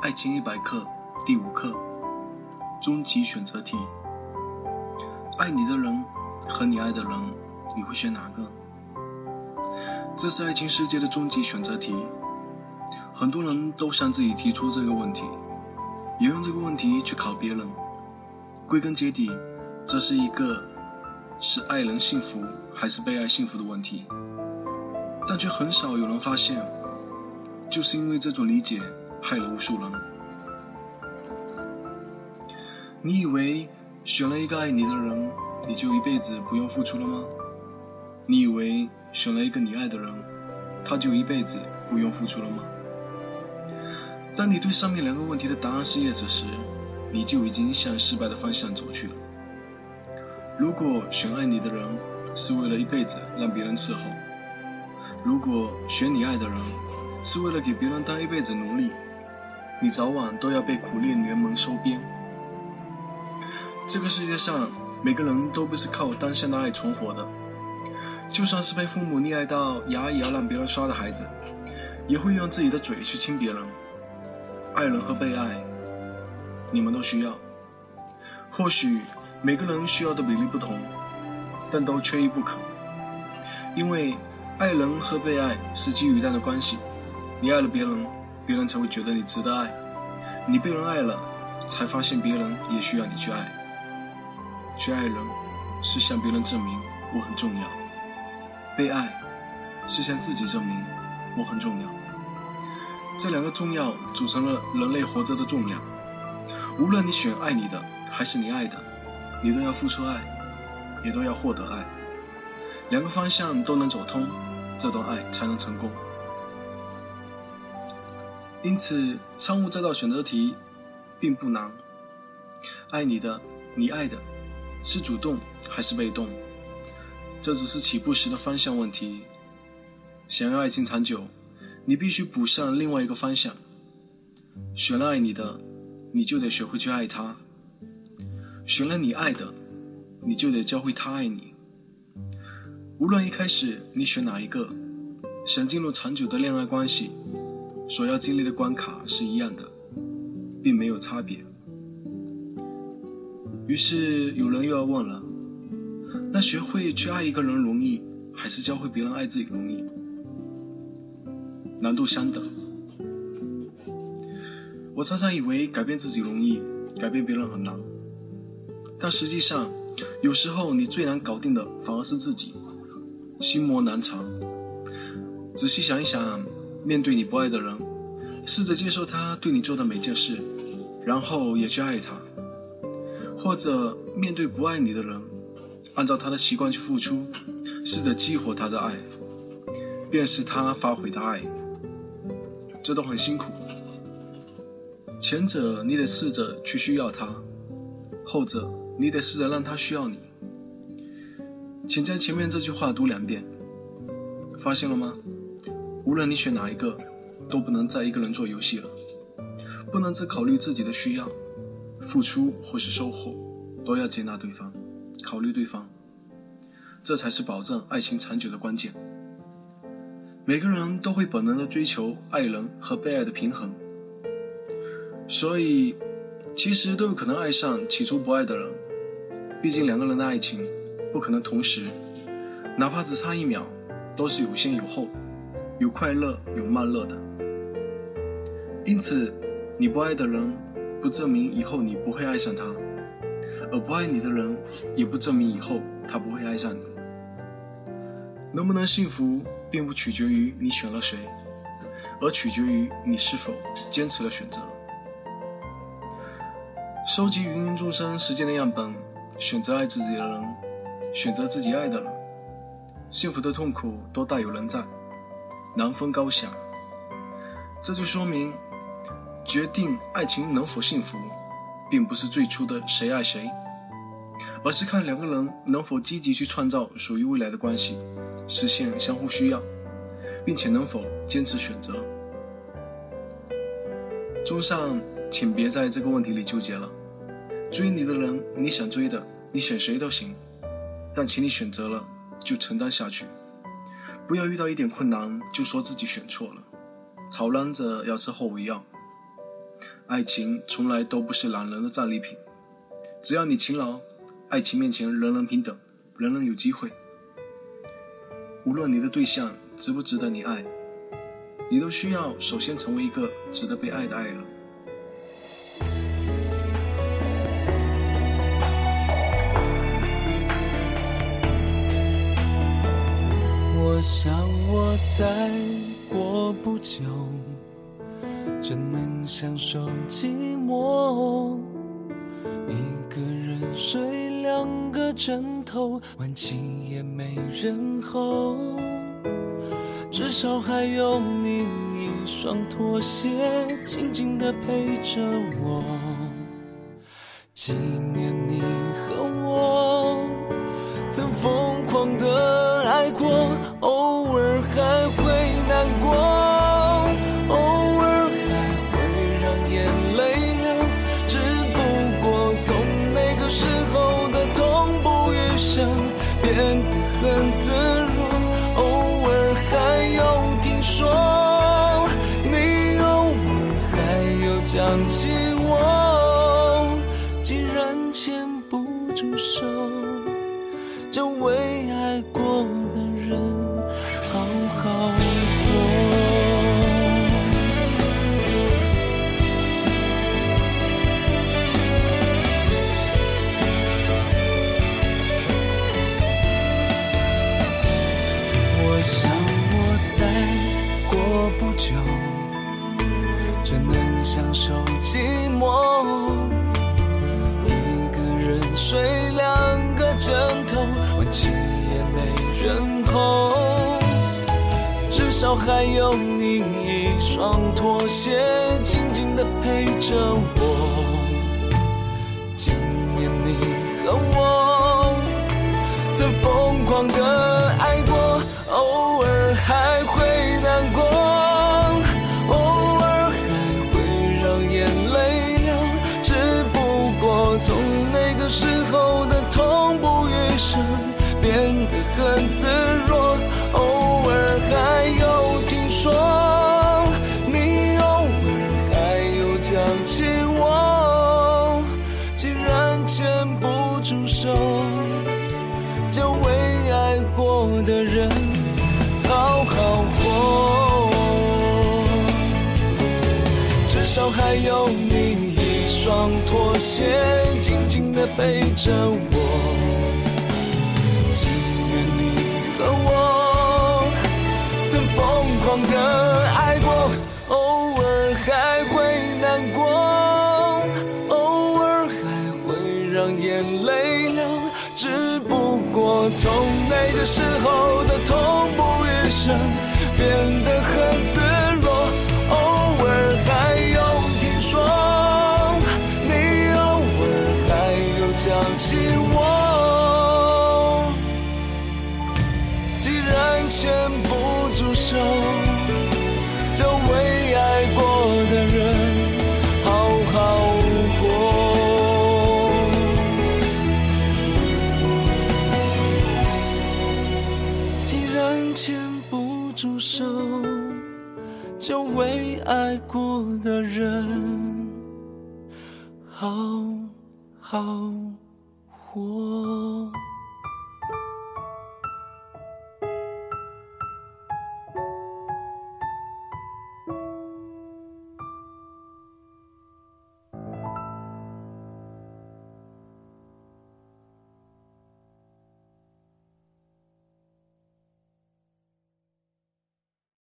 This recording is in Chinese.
爱情一百课第五课：终极选择题。爱你的人和你爱的人，你会选哪个？这是爱情世界的终极选择题。很多人都向自己提出这个问题，也用这个问题去考别人。归根结底，这是一个是爱人幸福还是被爱幸福的问题。但却很少有人发现，就是因为这种理解。害了无数人。你以为选了一个爱你的人，你就一辈子不用付出了吗？你以为选了一个你爱的人，他就一辈子不用付出了吗？当你对上面两个问题的答案是 yes 时，你就已经向失败的方向走去了。如果选爱你的人是为了一辈子让别人伺候，如果选你爱的人是为了给别人当一辈子奴隶，你早晚都要被苦练联盟收编。这个世界上，每个人都不是靠单向的爱存活的。就算是被父母溺爱到牙也要让别人刷的孩子，也会用自己的嘴去亲别人。爱人和被爱，你们都需要。或许每个人需要的比例不同，但都缺一不可。因为爱人和被爱是基于这样的关系，你爱了别人。别人才会觉得你值得爱，你被人爱了，才发现别人也需要你去爱。去爱人，是向别人证明我很重要；被爱，是向自己证明我很重要。这两个重要组成了人类活着的重量。无论你选爱你的还是你爱的，你都要付出爱，也都要获得爱。两个方向都能走通，这段爱才能成功。因此，参悟这道选择题并不难。爱你的，你爱的，是主动还是被动？这只是起步时的方向问题。想要爱情长久，你必须补上另外一个方向。选了爱你的，你就得学会去爱他；选了你爱的，你就得教会他爱你。无论一开始你选哪一个，想进入长久的恋爱关系。所要经历的关卡是一样的，并没有差别。于是有人又要问了：那学会去爱一个人容易，还是教会别人爱自己容易？难度相等。我常常以为改变自己容易，改变别人很难。但实际上，有时候你最难搞定的反而是自己，心魔难藏。仔细想一想。面对你不爱的人，试着接受他对你做的每件事，然后也去爱他；或者面对不爱你的人，按照他的习惯去付出，试着激活他的爱，便是他发回的爱。这都很辛苦。前者你得试着去需要他，后者你得试着让他需要你。请将前面这句话读两遍，发现了吗？无论你选哪一个，都不能再一个人做游戏了，不能只考虑自己的需要，付出或是收获，都要接纳对方，考虑对方，这才是保证爱情长久的关键。每个人都会本能的追求爱人和被爱的平衡，所以其实都有可能爱上起初不爱的人，毕竟两个人的爱情不可能同时，哪怕只差一秒，都是有先有后。有快乐，有慢乐的。因此，你不爱的人，不证明以后你不会爱上他；而不爱你的人，也不证明以后他不会爱上你。能不能幸福，并不取决于你选了谁，而取决于你是否坚持了选择。收集芸芸众生时间的样本，选择爱自己的人，选择自己爱的人，幸福的痛苦都大有人在。难分高下，这就说明，决定爱情能否幸福，并不是最初的谁爱谁，而是看两个人能否积极去创造属于未来的关系，实现相互需要，并且能否坚持选择。综上，请别在这个问题里纠结了。追你的人，你想追的，你选谁都行，但请你选择了，就承担下去。不要遇到一点困难就说自己选错了，吵嚷着要吃后悔药。爱情从来都不是懒人的战利品，只要你勤劳，爱情面前人人平等，人人有机会。无论你的对象值不值得你爱，你都需要首先成为一个值得被爱的爱人。我想我再过不久。就能享受寂寞，一个人睡两个枕头，晚起也没人吼。至少还有你一双拖鞋，静静的陪着我，纪念你和我曾疯狂的变得很自如，偶尔还有听说，你偶尔还有想起我。既然牵不住手，就为爱过的人好好后。至少还有你一双拖鞋，静静的陪着我，纪念你和我曾疯狂的爱过，偶尔还会难过。偶尔还会让眼泪流，只不过从那个时候的痛不欲生，变得很自若。偶尔还有听说，你偶尔还有讲起我。既然牵不住手，就为爱过的人好好活。至少还有你一双拖鞋。陪着我，疯狂的爱过，偶尔还会难过，偶尔还会让眼泪流，只不过从那个时候的痛不欲生，变得很自牵不住手，就为爱过的人好。好活。